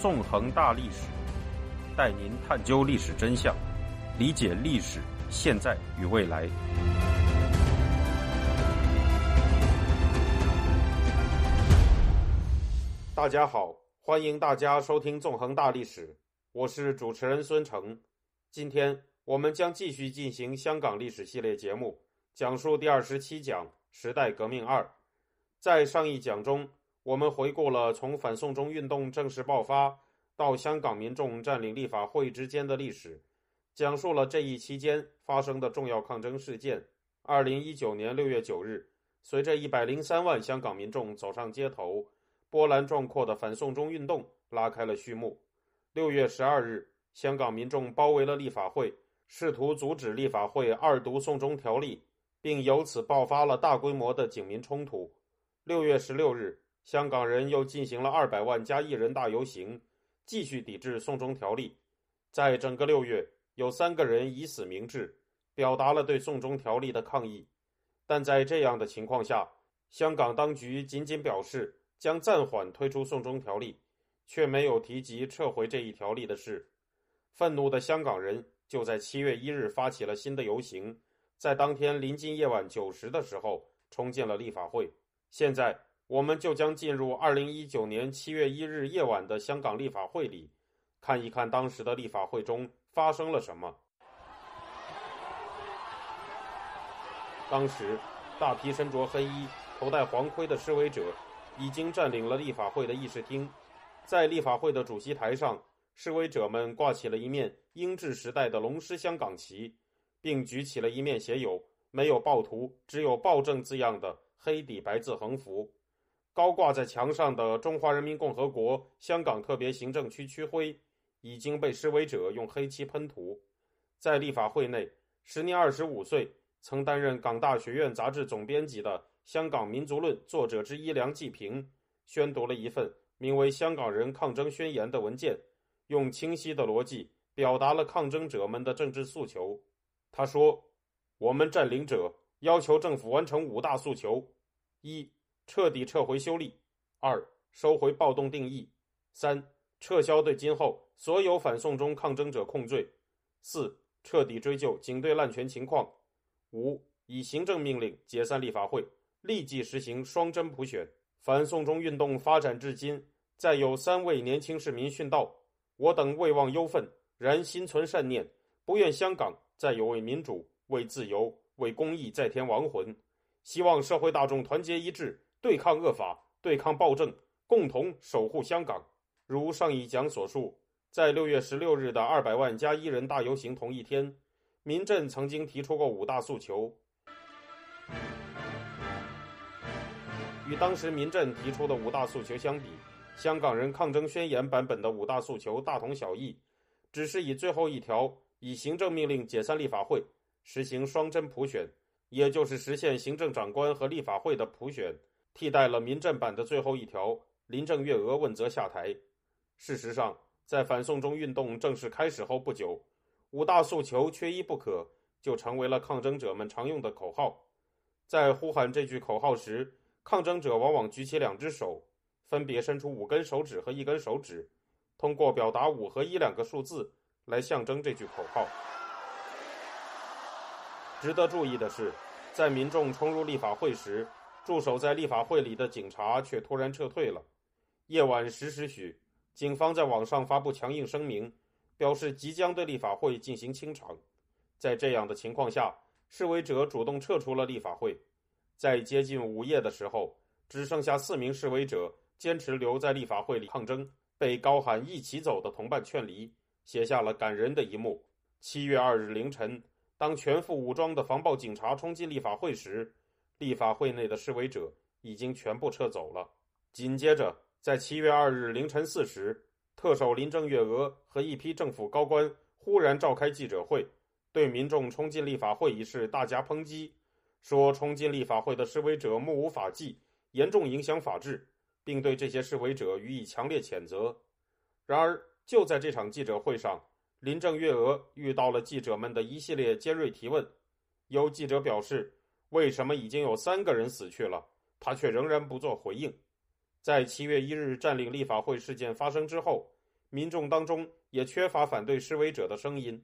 纵横大历史，带您探究历史真相，理解历史现在与未来。大家好，欢迎大家收听《纵横大历史》，我是主持人孙成。今天我们将继续进行香港历史系列节目，讲述第二十七讲《时代革命二》。在上一讲中，我们回顾了从反送中运动正式爆发到香港民众占领立法会之间的历史，讲述了这一期间发生的重要抗争事件。二零一九年六月九日，随着一百零三万香港民众走上街头，波澜壮阔的反送中运动拉开了序幕。六月十二日，香港民众包围了立法会，试图阻止立法会二读送中条例，并由此爆发了大规模的警民冲突。六月十六日，香港人又进行了二百万加一人大游行，继续抵制送中条例。在整个六月，有三个人以死明志，表达了对送中条例的抗议。但在这样的情况下，香港当局仅仅表示将暂缓推出送中条例，却没有提及撤回这一条例的事。愤怒的香港人就在七月一日发起了新的游行，在当天临近夜晚九时的时候，冲进了立法会。现在，我们就将进入二零一九年七月一日夜晚的香港立法会里，看一看当时的立法会中发生了什么。当时，大批身着黑衣、头戴黄盔的示威者已经占领了立法会的议事厅。在立法会的主席台上，示威者们挂起了一面英治时代的龙狮香港旗，并举起了一面写有“没有暴徒，只有暴政”字样的。黑底白字横幅，高挂在墙上的“中华人民共和国香港特别行政区区徽”已经被示威者用黑漆喷涂。在立法会内，时年二十五岁、曾担任港大学院杂志总编辑的《香港民族论》作者之一梁继平，宣读了一份名为《香港人抗争宣言》的文件，用清晰的逻辑表达了抗争者们的政治诉求。他说：“我们占领者。”要求政府完成五大诉求：一、彻底撤回修例；二、收回暴动定义；三、撤销对今后所有反送中抗争者控罪；四、彻底追究警队滥权情况；五、以行政命令解散立法会，立即实行双真普选。反送中运动发展至今，再有三位年轻市民殉道。我等未忘忧愤，然心存善念，不愿香港再有为民主、为自由。为公益再添亡魂，希望社会大众团结一致，对抗恶法，对抗暴政，共同守护香港。如上一讲所述，在六月十六日的二百万加一人大游行同一天，民阵曾经提出过五大诉求。与当时民阵提出的五大诉求相比，香港人抗争宣言版本的五大诉求大同小异，只是以最后一条以行政命令解散立法会。实行双真普选，也就是实现行政长官和立法会的普选，替代了民政版的最后一条林郑月娥问责下台。事实上，在反送中运动正式开始后不久，五大诉求缺一不可，就成为了抗争者们常用的口号。在呼喊这句口号时，抗争者往往举起两只手，分别伸出五根手指和一根手指，通过表达五和一两个数字来象征这句口号。值得注意的是，在民众冲入立法会时，驻守在立法会里的警察却突然撤退了。夜晚十时许，警方在网上发布强硬声明，表示即将对立法会进行清场。在这样的情况下，示威者主动撤出了立法会。在接近午夜的时候，只剩下四名示威者坚持留在立法会里抗争，被高喊“一起走”的同伴劝离，写下了感人的一幕。七月二日凌晨。当全副武装的防暴警察冲进立法会时，立法会内的示威者已经全部撤走了。紧接着，在七月二日凌晨四时，特首林郑月娥和一批政府高官忽然召开记者会，对民众冲进立法会一事大加抨击，说冲进立法会的示威者目无法纪，严重影响法治，并对这些示威者予以强烈谴责。然而，就在这场记者会上，林郑月娥遇到了记者们的一系列尖锐提问。有记者表示：“为什么已经有三个人死去了，他却仍然不做回应？”在七月一日占领立法会事件发生之后，民众当中也缺乏反对示威者的声音。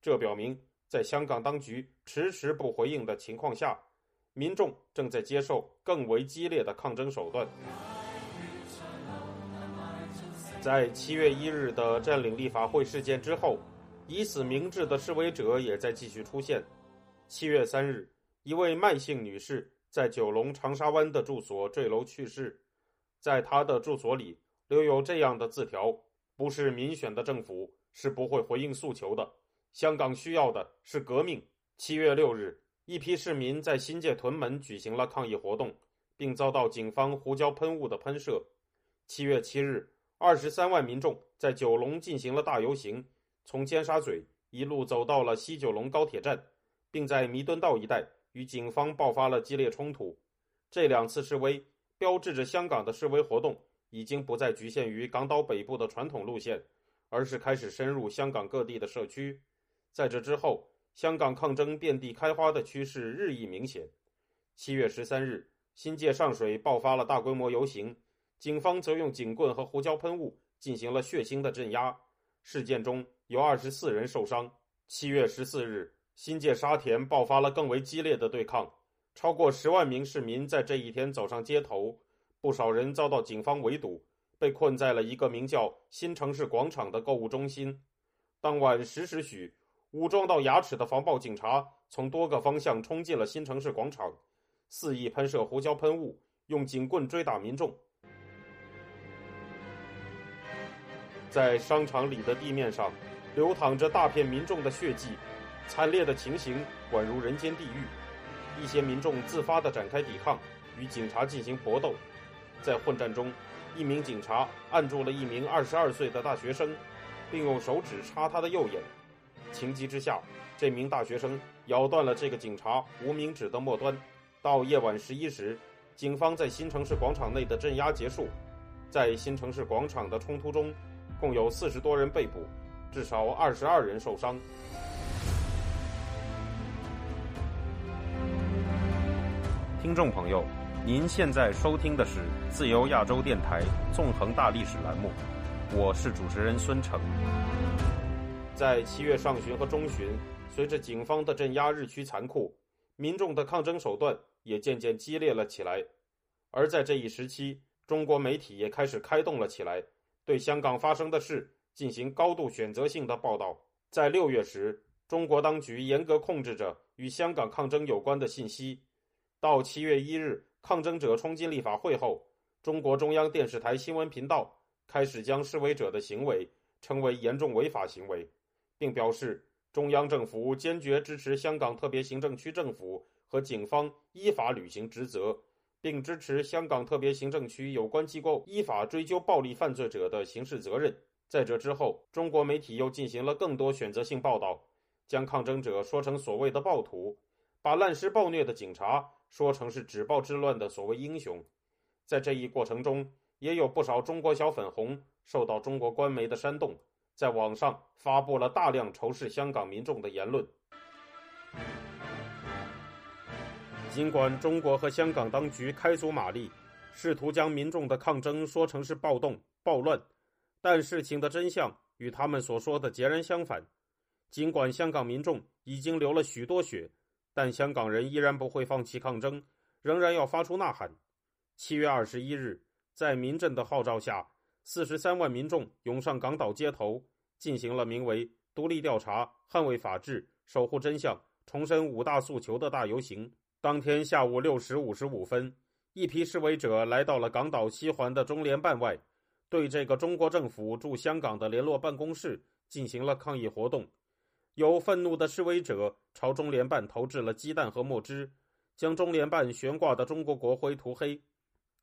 这表明，在香港当局迟迟不回应的情况下，民众正在接受更为激烈的抗争手段。在七月一日的占领立法会事件之后，以此明志的示威者也在继续出现。七月三日，一位麦姓女士在九龙长沙湾的住所坠楼去世，在她的住所里留有这样的字条：“不是民选的政府是不会回应诉求的。香港需要的是革命。”七月六日，一批市民在新界屯门举行了抗议活动，并遭到警方胡椒喷雾的喷射。七月七日。二十三万民众在九龙进行了大游行，从尖沙咀一路走到了西九龙高铁站，并在弥敦道一带与警方爆发了激烈冲突。这两次示威标志着香港的示威活动已经不再局限于港岛北部的传统路线，而是开始深入香港各地的社区。在这之后，香港抗争遍地开花的趋势日益明显。七月十三日，新界上水爆发了大规模游行。警方则用警棍和胡椒喷雾进行了血腥的镇压，事件中有二十四人受伤。七月十四日，新界沙田爆发了更为激烈的对抗，超过十万名市民在这一天走上街头，不少人遭到警方围堵，被困在了一个名叫新城市广场的购物中心。当晚十时许，武装到牙齿的防暴警察从多个方向冲进了新城市广场，肆意喷射胡椒喷雾，用警棍追打民众。在商场里的地面上，流淌着大片民众的血迹，惨烈的情形宛如人间地狱。一些民众自发地展开抵抗，与警察进行搏斗。在混战中，一名警察按住了一名二十二岁的大学生，并用手指插他的右眼。情急之下，这名大学生咬断了这个警察无名指的末端。到夜晚十一时，警方在新城市广场内的镇压结束。在新城市广场的冲突中。共有四十多人被捕，至少二十二人受伤。听众朋友，您现在收听的是自由亚洲电台纵横大历史栏目，我是主持人孙成。在七月上旬和中旬，随着警方的镇压日趋残酷，民众的抗争手段也渐渐激烈了起来。而在这一时期，中国媒体也开始开动了起来。对香港发生的事进行高度选择性的报道。在六月时，中国当局严格控制着与香港抗争有关的信息。到七月一日，抗争者冲进立法会后，中国中央电视台新闻频道开始将示威者的行为称为严重违法行为，并表示中央政府坚决支持香港特别行政区政府和警方依法履行职责。并支持香港特别行政区有关机构依法追究暴力犯罪者的刑事责任。在这之后，中国媒体又进行了更多选择性报道，将抗争者说成所谓的暴徒，把滥施暴虐的警察说成是止暴制乱的所谓英雄。在这一过程中，也有不少中国小粉红受到中国官媒的煽动，在网上发布了大量仇视香港民众的言论。尽管中国和香港当局开足马力，试图将民众的抗争说成是暴动、暴乱，但事情的真相与他们所说的截然相反。尽管香港民众已经流了许多血，但香港人依然不会放弃抗争，仍然要发出呐喊。七月二十一日，在民阵的号召下，四十三万民众涌上港岛街头，进行了名为“独立调查、捍卫法治、守护真相、重申五大诉求”的大游行。当天下午六时五十五分，一批示威者来到了港岛西环的中联办外，对这个中国政府驻香港的联络办公室进行了抗议活动。有愤怒的示威者朝中联办投掷了鸡蛋和墨汁，将中联办悬挂的中国国徽涂黑。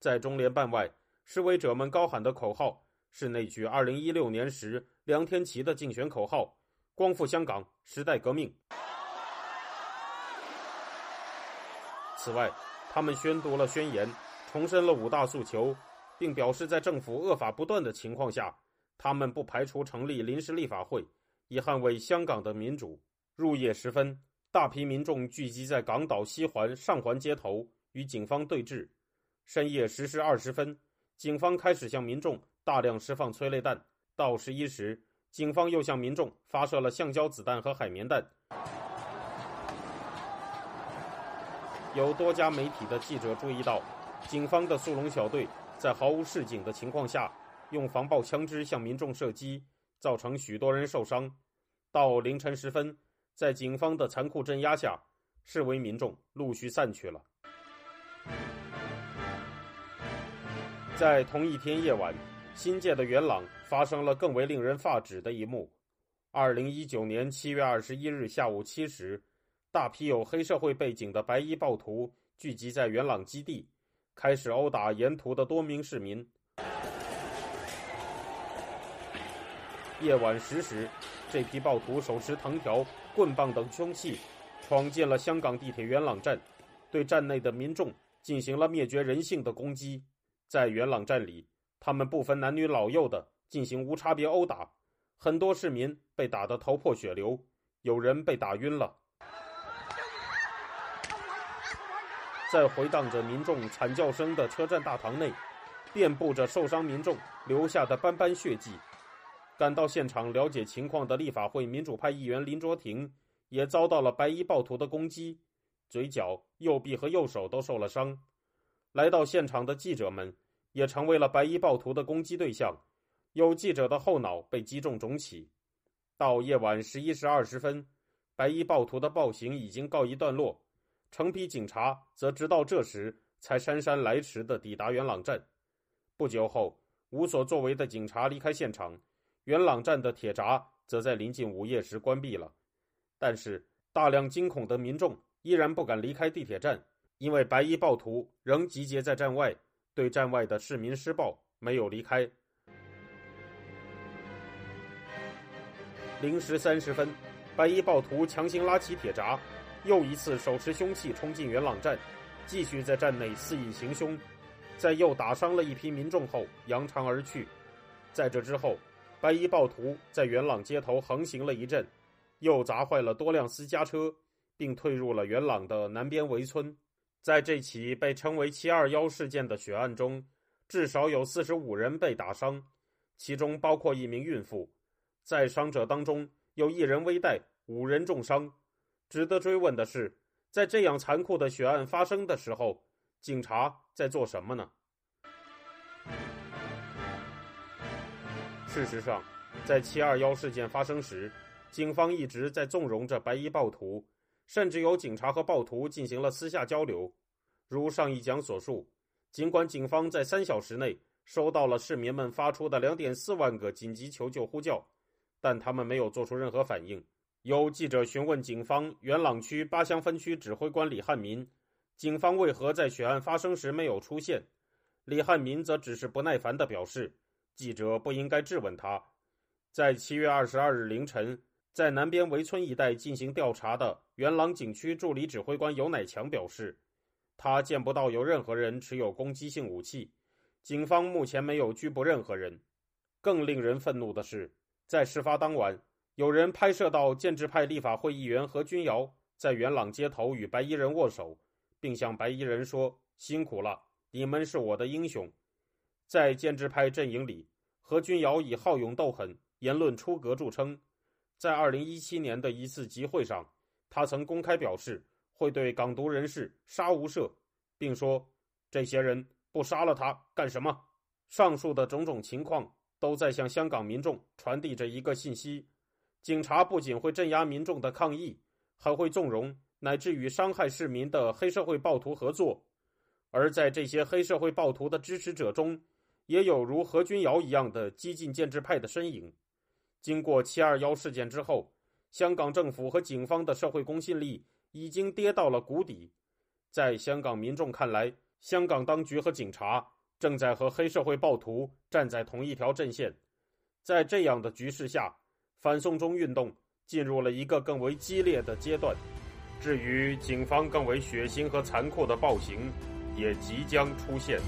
在中联办外，示威者们高喊的口号是那句二零一六年时梁天琦的竞选口号：“光复香港，时代革命。”此外，他们宣读了宣言，重申了五大诉求，并表示在政府恶法不断的情况下，他们不排除成立临时立法会，以捍卫香港的民主。入夜时分，大批民众聚集在港岛西环、上环街头，与警方对峙。深夜十时二十分，警方开始向民众大量释放催泪弹，到十一时，警方又向民众发射了橡胶子弹和海绵弹。有多家媒体的记者注意到，警方的速龙小队在毫无示警的情况下，用防爆枪支向民众射击，造成许多人受伤。到凌晨时分，在警方的残酷镇压下，示威民众陆续散去了。在同一天夜晚，新界的元朗发生了更为令人发指的一幕。二零一九年七月二十一日下午七时。大批有黑社会背景的白衣暴徒聚集在元朗基地，开始殴打沿途的多名市民。夜晚十时，这批暴徒手持藤条、棍棒等凶器，闯进了香港地铁元朗站，对站内的民众进行了灭绝人性的攻击。在元朗站里，他们不分男女老幼的进行无差别殴打，很多市民被打得头破血流，有人被打晕了。在回荡着民众惨叫声的车站大堂内，遍布着受伤民众留下的斑斑血迹。赶到现场了解情况的立法会民主派议员林卓廷也遭到了白衣暴徒的攻击，嘴角、右臂和右手都受了伤。来到现场的记者们也成为了白衣暴徒的攻击对象，有记者的后脑被击中肿起。到夜晚十一时二十分，白衣暴徒的暴行已经告一段落。成批警察则直到这时才姗姗来迟地抵达元朗镇。不久后，无所作为的警察离开现场，元朗站的铁闸则在临近午夜时关闭了。但是，大量惊恐的民众依然不敢离开地铁站，因为白衣暴徒仍集结在站外，对站外的市民施暴，没有离开。零时三十分，白衣暴徒强行拉起铁闸。又一次手持凶器冲进元朗站，继续在站内肆意行凶，在又打伤了一批民众后扬长而去。在这之后，白衣暴徒在元朗街头横行了一阵，又砸坏了多辆私家车，并退入了元朗的南边围村。在这起被称为“七二幺”事件的血案中，至少有四十五人被打伤，其中包括一名孕妇。在伤者当中，有一人危殆，五人重伤。值得追问的是，在这样残酷的血案发生的时候，警察在做什么呢？事实上，在七二幺事件发生时，警方一直在纵容着白衣暴徒，甚至有警察和暴徒进行了私下交流。如上一讲所述，尽管警方在三小时内收到了市民们发出的两点四万个紧急求救呼叫，但他们没有做出任何反应。有记者询问警方元朗区八乡分区指挥官李汉民，警方为何在血案发生时没有出现？李汉民则只是不耐烦地表示，记者不应该质问他。在七月二十二日凌晨，在南边围村一带进行调查的元朗警区助理指挥官尤乃强表示，他见不到有任何人持有攻击性武器，警方目前没有拘捕任何人。更令人愤怒的是，在事发当晚。有人拍摄到建制派立法会议员何君尧在元朗街头与白衣人握手，并向白衣人说：“辛苦了，你们是我的英雄。”在建制派阵营里，何君尧以好勇斗狠、言论出格著称。在2017年的一次集会上，他曾公开表示会对港独人士杀无赦，并说：“这些人不杀了他干什么？”上述的种种情况都在向香港民众传递着一个信息。警察不仅会镇压民众的抗议，还会纵容乃至与伤害市民的黑社会暴徒合作。而在这些黑社会暴徒的支持者中，也有如何君尧一样的激进建制派的身影。经过七二幺事件之后，香港政府和警方的社会公信力已经跌到了谷底。在香港民众看来，香港当局和警察正在和黑社会暴徒站在同一条阵线。在这样的局势下，反送中运动进入了一个更为激烈的阶段，至于警方更为血腥和残酷的暴行，也即将出现。